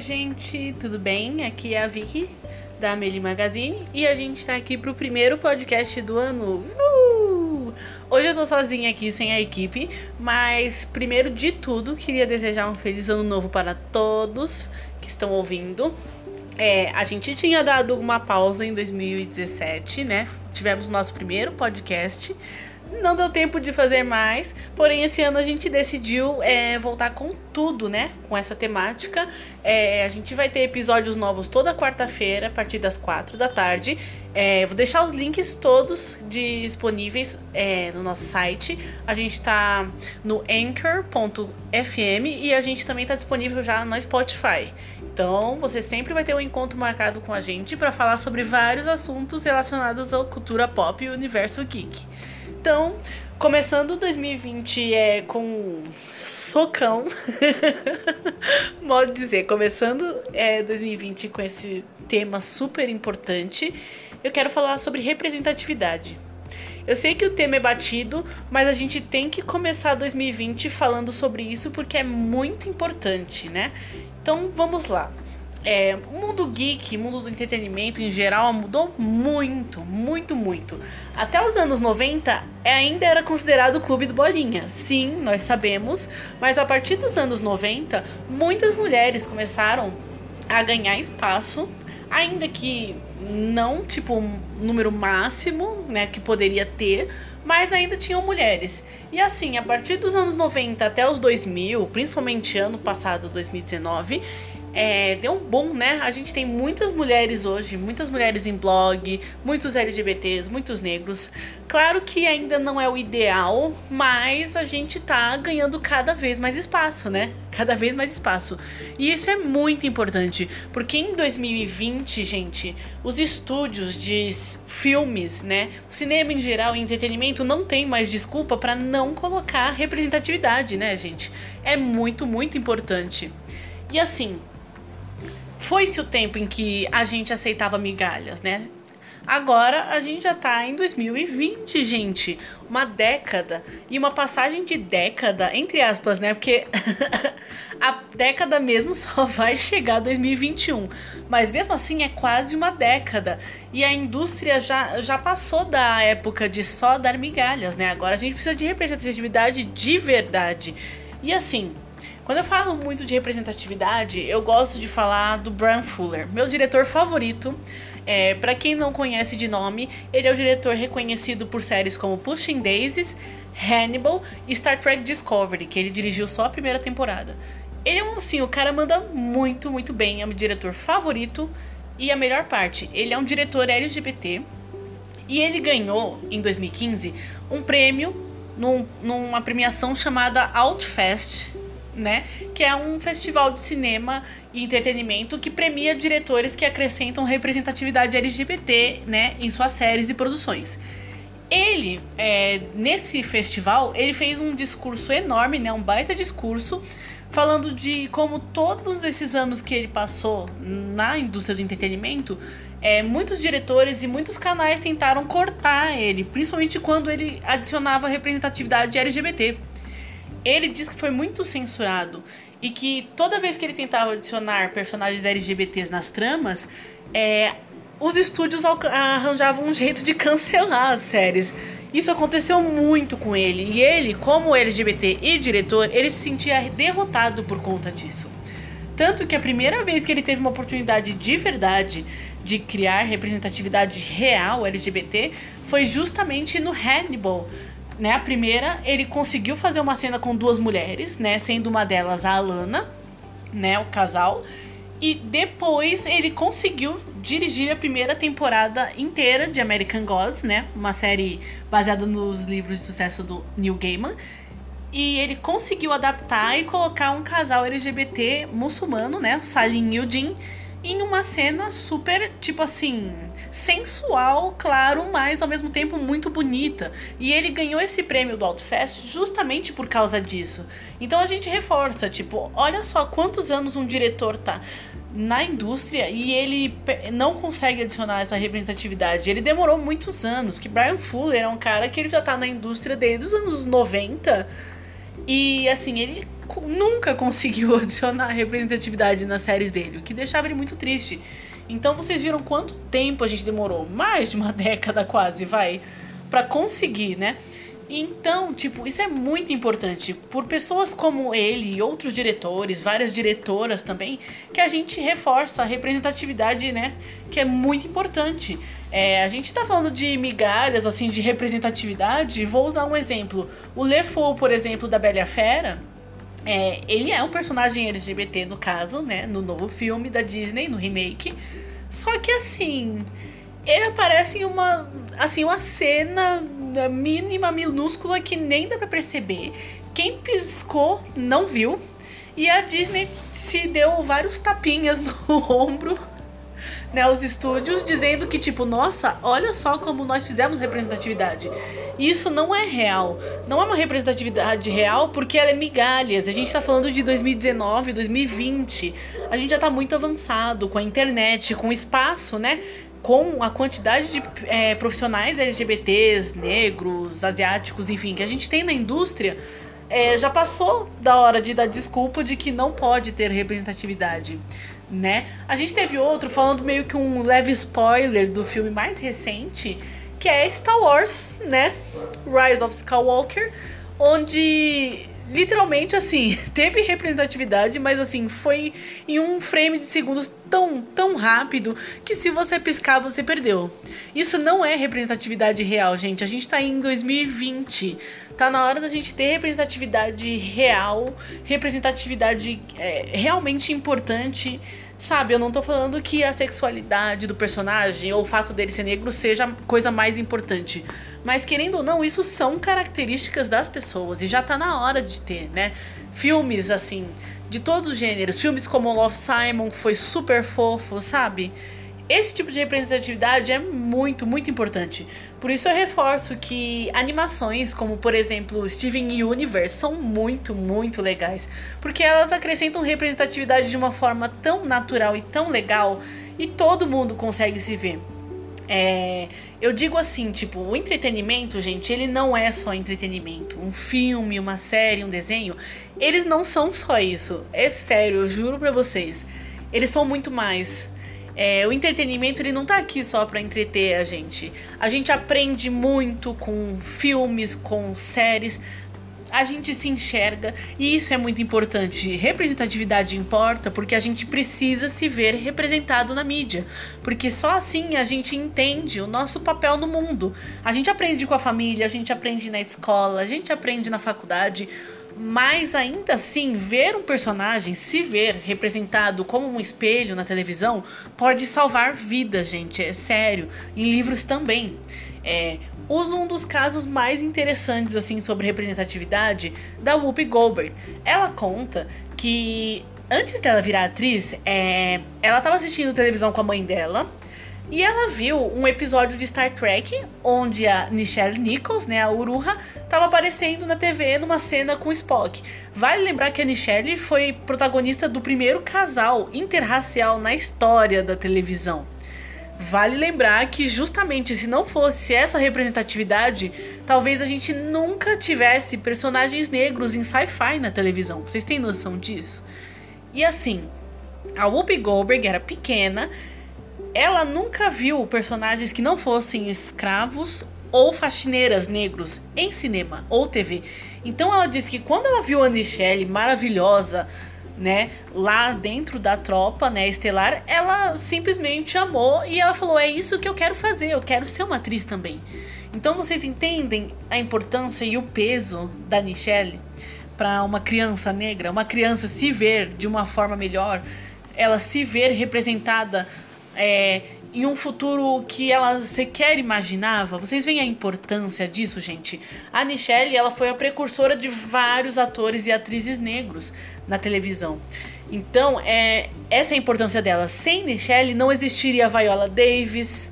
gente, tudo bem? Aqui é a Vicky da Amelie Magazine e a gente tá aqui pro primeiro podcast do ano. Uh! Hoje eu tô sozinha aqui sem a equipe, mas primeiro de tudo queria desejar um feliz ano novo para todos que estão ouvindo. É, a gente tinha dado uma pausa em 2017, né? Tivemos nosso primeiro podcast. Não deu tempo de fazer mais, porém esse ano a gente decidiu é, voltar com tudo, né? Com essa temática. É, a gente vai ter episódios novos toda quarta-feira, a partir das quatro da tarde. É, vou deixar os links todos disponíveis é, no nosso site. A gente tá no anchor.fm e a gente também tá disponível já no Spotify. Então, você sempre vai ter um encontro marcado com a gente para falar sobre vários assuntos relacionados à cultura pop e universo geek. Então, começando 2020 é com socão. Modo dizer, começando é 2020 com esse tema super importante, eu quero falar sobre representatividade. Eu sei que o tema é batido, mas a gente tem que começar 2020 falando sobre isso porque é muito importante, né? Então vamos lá. É, o mundo geek, mundo do entretenimento em geral mudou muito, muito, muito. Até os anos 90 ainda era considerado o clube do bolinha. Sim, nós sabemos, mas a partir dos anos 90, muitas mulheres começaram a ganhar espaço, ainda que não tipo um número máximo, né, que poderia ter, mas ainda tinham mulheres. E assim, a partir dos anos 90 até os 2000, principalmente ano passado, 2019, é, deu um boom, né? A gente tem muitas mulheres hoje, muitas mulheres em blog, muitos LGBTs, muitos negros. Claro que ainda não é o ideal, mas a gente tá ganhando cada vez mais espaço, né? Cada vez mais espaço. E isso é muito importante, porque em 2020, gente, os estúdios de filmes, né, o cinema em geral e entretenimento não tem mais desculpa para não colocar representatividade, né, gente? É muito, muito importante. E assim, foi-se o tempo em que a gente aceitava migalhas, né? Agora a gente já tá em 2020, gente. Uma década. E uma passagem de década, entre aspas, né? Porque a década mesmo só vai chegar 2021. Mas mesmo assim é quase uma década. E a indústria já, já passou da época de só dar migalhas, né? Agora a gente precisa de representatividade de verdade. E assim, quando eu falo muito de representatividade, eu gosto de falar do Brian Fuller, meu diretor favorito. É, para quem não conhece de nome, ele é o diretor reconhecido por séries como Pushing Daisies, Hannibal e Star Trek Discovery, que ele dirigiu só a primeira temporada. Ele é um, assim, o cara manda muito, muito bem, é meu diretor favorito. E a melhor parte, ele é um diretor LGBT e ele ganhou, em 2015, um prêmio num, numa premiação chamada Outfest, né? Que é um festival de cinema e entretenimento que premia diretores que acrescentam representatividade LGBT, né, em suas séries e produções. Ele, é, nesse festival, ele fez um discurso enorme, né, um baita discurso, falando de como todos esses anos que ele passou na indústria do entretenimento, é, muitos diretores e muitos canais tentaram cortar ele, principalmente quando ele adicionava representatividade LGBT ele diz que foi muito censurado e que toda vez que ele tentava adicionar personagens LGBTs nas tramas, é, os estúdios arranjavam um jeito de cancelar as séries. Isso aconteceu muito com ele. E ele, como LGBT e diretor, ele se sentia derrotado por conta disso. Tanto que a primeira vez que ele teve uma oportunidade de verdade de criar representatividade real LGBT foi justamente no Hannibal, né? A primeira, ele conseguiu fazer uma cena com duas mulheres, né? Sendo uma delas a Alana, né? O casal. E depois ele conseguiu dirigir a primeira temporada inteira de American Gods, né? Uma série baseada nos livros de sucesso do Neil Gaiman. E ele conseguiu adaptar e colocar um casal LGBT muçulmano, né? O Salim e em uma cena super, tipo assim, sensual, claro, mas ao mesmo tempo muito bonita. E ele ganhou esse prêmio do Outfest justamente por causa disso. Então a gente reforça, tipo, olha só quantos anos um diretor tá na indústria e ele não consegue adicionar essa representatividade. Ele demorou muitos anos, porque Brian Fuller é um cara que ele já tá na indústria desde os anos 90 E assim, ele nunca conseguiu adicionar representatividade nas séries dele, o que deixava ele muito triste. Então vocês viram quanto tempo a gente demorou? Mais de uma década quase, vai, para conseguir, né? Então, tipo, isso é muito importante por pessoas como ele e outros diretores, várias diretoras também, que a gente reforça a representatividade, né? Que é muito importante. É, a gente tá falando de migalhas, assim, de representatividade. Vou usar um exemplo. O LeFou, por exemplo, da Bela Fera. É, ele é um personagem LGBT, no caso, né? No novo filme da Disney, no remake. Só que assim ele aparece em uma assim uma cena mínima minúscula que nem dá para perceber. Quem piscou não viu. E a Disney se deu vários tapinhas no ombro, né, os estúdios dizendo que tipo, nossa, olha só como nós fizemos representatividade. Isso não é real. Não é uma representatividade real porque ela é migalhas. A gente tá falando de 2019, 2020. A gente já tá muito avançado com a internet, com o espaço, né? Com a quantidade de é, profissionais LGBTs, negros, asiáticos, enfim, que a gente tem na indústria, é, já passou da hora de dar desculpa de que não pode ter representatividade, né? A gente teve outro falando meio que um leve spoiler do filme mais recente, que é Star Wars, né? Rise of Skywalker, onde literalmente assim, teve representatividade, mas assim, foi em um frame de segundos tão, tão rápido que se você piscar, você perdeu. Isso não é representatividade real, gente. A gente tá em 2020. Tá na hora da gente ter representatividade real, representatividade é, realmente importante Sabe, eu não tô falando que a sexualidade do personagem ou o fato dele ser negro seja coisa mais importante. Mas querendo ou não, isso são características das pessoas e já tá na hora de ter, né? Filmes assim, de todos os gêneros, filmes como Love Simon, que foi super fofo, sabe? Esse tipo de representatividade é muito, muito importante. Por isso eu reforço que animações como, por exemplo, Steven Universe são muito, muito legais, porque elas acrescentam representatividade de uma forma tão natural e tão legal e todo mundo consegue se ver. É, eu digo assim, tipo, o entretenimento, gente, ele não é só entretenimento. Um filme, uma série, um desenho, eles não são só isso. É sério, eu juro pra vocês. Eles são muito mais. É, o entretenimento ele não tá aqui só para entreter a gente. A gente aprende muito com filmes, com séries. A gente se enxerga e isso é muito importante. Representatividade importa porque a gente precisa se ver representado na mídia. Porque só assim a gente entende o nosso papel no mundo. A gente aprende com a família, a gente aprende na escola, a gente aprende na faculdade. Mas ainda assim, ver um personagem se ver representado como um espelho na televisão pode salvar vidas, gente. É sério. Em livros também. É, uso um dos casos mais interessantes assim sobre representatividade da Whoopi Goldberg. Ela conta que antes dela virar atriz, é, ela estava assistindo televisão com a mãe dela e ela viu um episódio de Star Trek onde a Nichelle Nichols, né, a Uruha, estava aparecendo na TV numa cena com Spock. Vale lembrar que a Nichelle foi protagonista do primeiro casal interracial na história da televisão. Vale lembrar que justamente se não fosse essa representatividade, talvez a gente nunca tivesse personagens negros em sci-fi na televisão. Vocês têm noção disso? E assim, a Whoopi Goldberg era pequena ela nunca viu personagens que não fossem escravos ou faxineiras negros em cinema ou TV. Então ela disse que quando ela viu a Michelle maravilhosa, né, lá dentro da tropa, né, estelar, ela simplesmente amou e ela falou: "É isso que eu quero fazer, eu quero ser uma atriz também". Então vocês entendem a importância e o peso da Michelle para uma criança negra, uma criança se ver de uma forma melhor, ela se ver representada é, em um futuro que ela sequer imaginava. Vocês veem a importância disso, gente? A Nichelle, ela foi a precursora de vários atores e atrizes negros na televisão. Então, é, essa é a importância dela. Sem Nichelle, não existiria Viola Davis,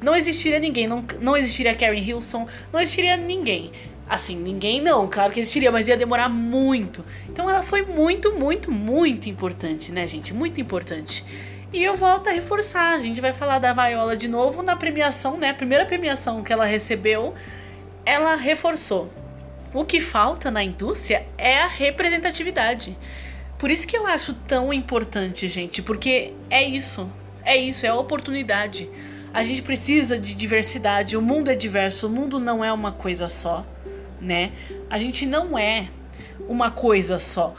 não existiria ninguém, não, não existiria Karen Hilson, não existiria ninguém. Assim, ninguém não, claro que existiria, mas ia demorar muito. Então ela foi muito, muito, muito importante, né, gente? Muito importante. E eu volto a reforçar, a gente vai falar da Viola de novo na premiação, né? A primeira premiação que ela recebeu, ela reforçou. O que falta na indústria é a representatividade. Por isso que eu acho tão importante, gente, porque é isso. É isso, é a oportunidade. A gente precisa de diversidade. O mundo é diverso, o mundo não é uma coisa só, né? A gente não é uma coisa só.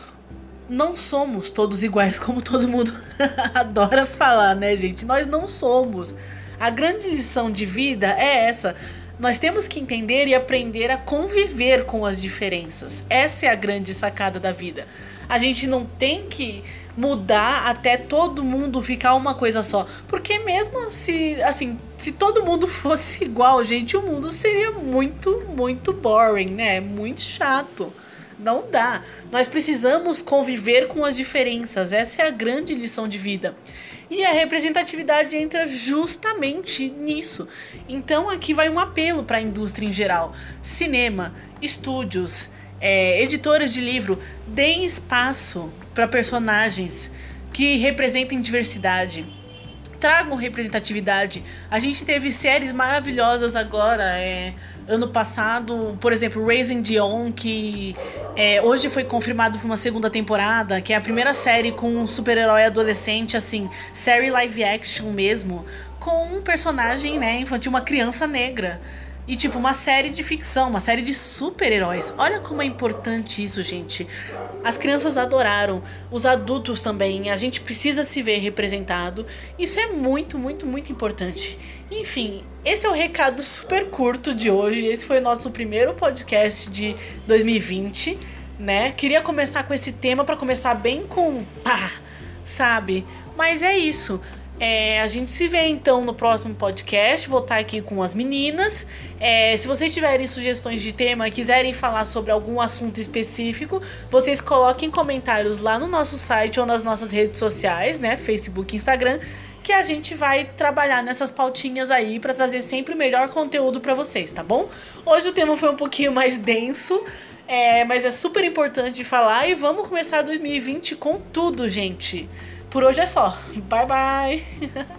Não somos todos iguais, como todo mundo adora falar, né, gente? Nós não somos. A grande lição de vida é essa. Nós temos que entender e aprender a conviver com as diferenças. Essa é a grande sacada da vida. A gente não tem que mudar até todo mundo ficar uma coisa só. Porque mesmo se, assim, se todo mundo fosse igual, gente, o mundo seria muito, muito boring, né? Muito chato. Não dá. Nós precisamos conviver com as diferenças. Essa é a grande lição de vida. E a representatividade entra justamente nisso. Então aqui vai um apelo para a indústria em geral: cinema, estúdios, é, editoras de livro, deem espaço para personagens que representem diversidade. Tragam representatividade. A gente teve séries maravilhosas agora. É, ano passado, por exemplo, Raising Dion, que é, hoje foi confirmado para uma segunda temporada, que é a primeira série com um super-herói adolescente, assim, série live action mesmo, com um personagem, né, infantil, uma criança negra. E, tipo, uma série de ficção, uma série de super-heróis. Olha como é importante isso, gente. As crianças adoraram, os adultos também. A gente precisa se ver representado. Isso é muito, muito, muito importante. Enfim, esse é o recado super curto de hoje. Esse foi o nosso primeiro podcast de 2020, né? Queria começar com esse tema para começar bem com pá, sabe? Mas é isso. É, a gente se vê então no próximo podcast. Vou estar aqui com as meninas. É, se vocês tiverem sugestões de tema, quiserem falar sobre algum assunto específico, vocês coloquem comentários lá no nosso site ou nas nossas redes sociais, né? Facebook Instagram, que a gente vai trabalhar nessas pautinhas aí para trazer sempre o melhor conteúdo para vocês, tá bom? Hoje o tema foi um pouquinho mais denso. É, mas é super importante de falar e vamos começar 2020 com tudo, gente. Por hoje é só. Bye bye.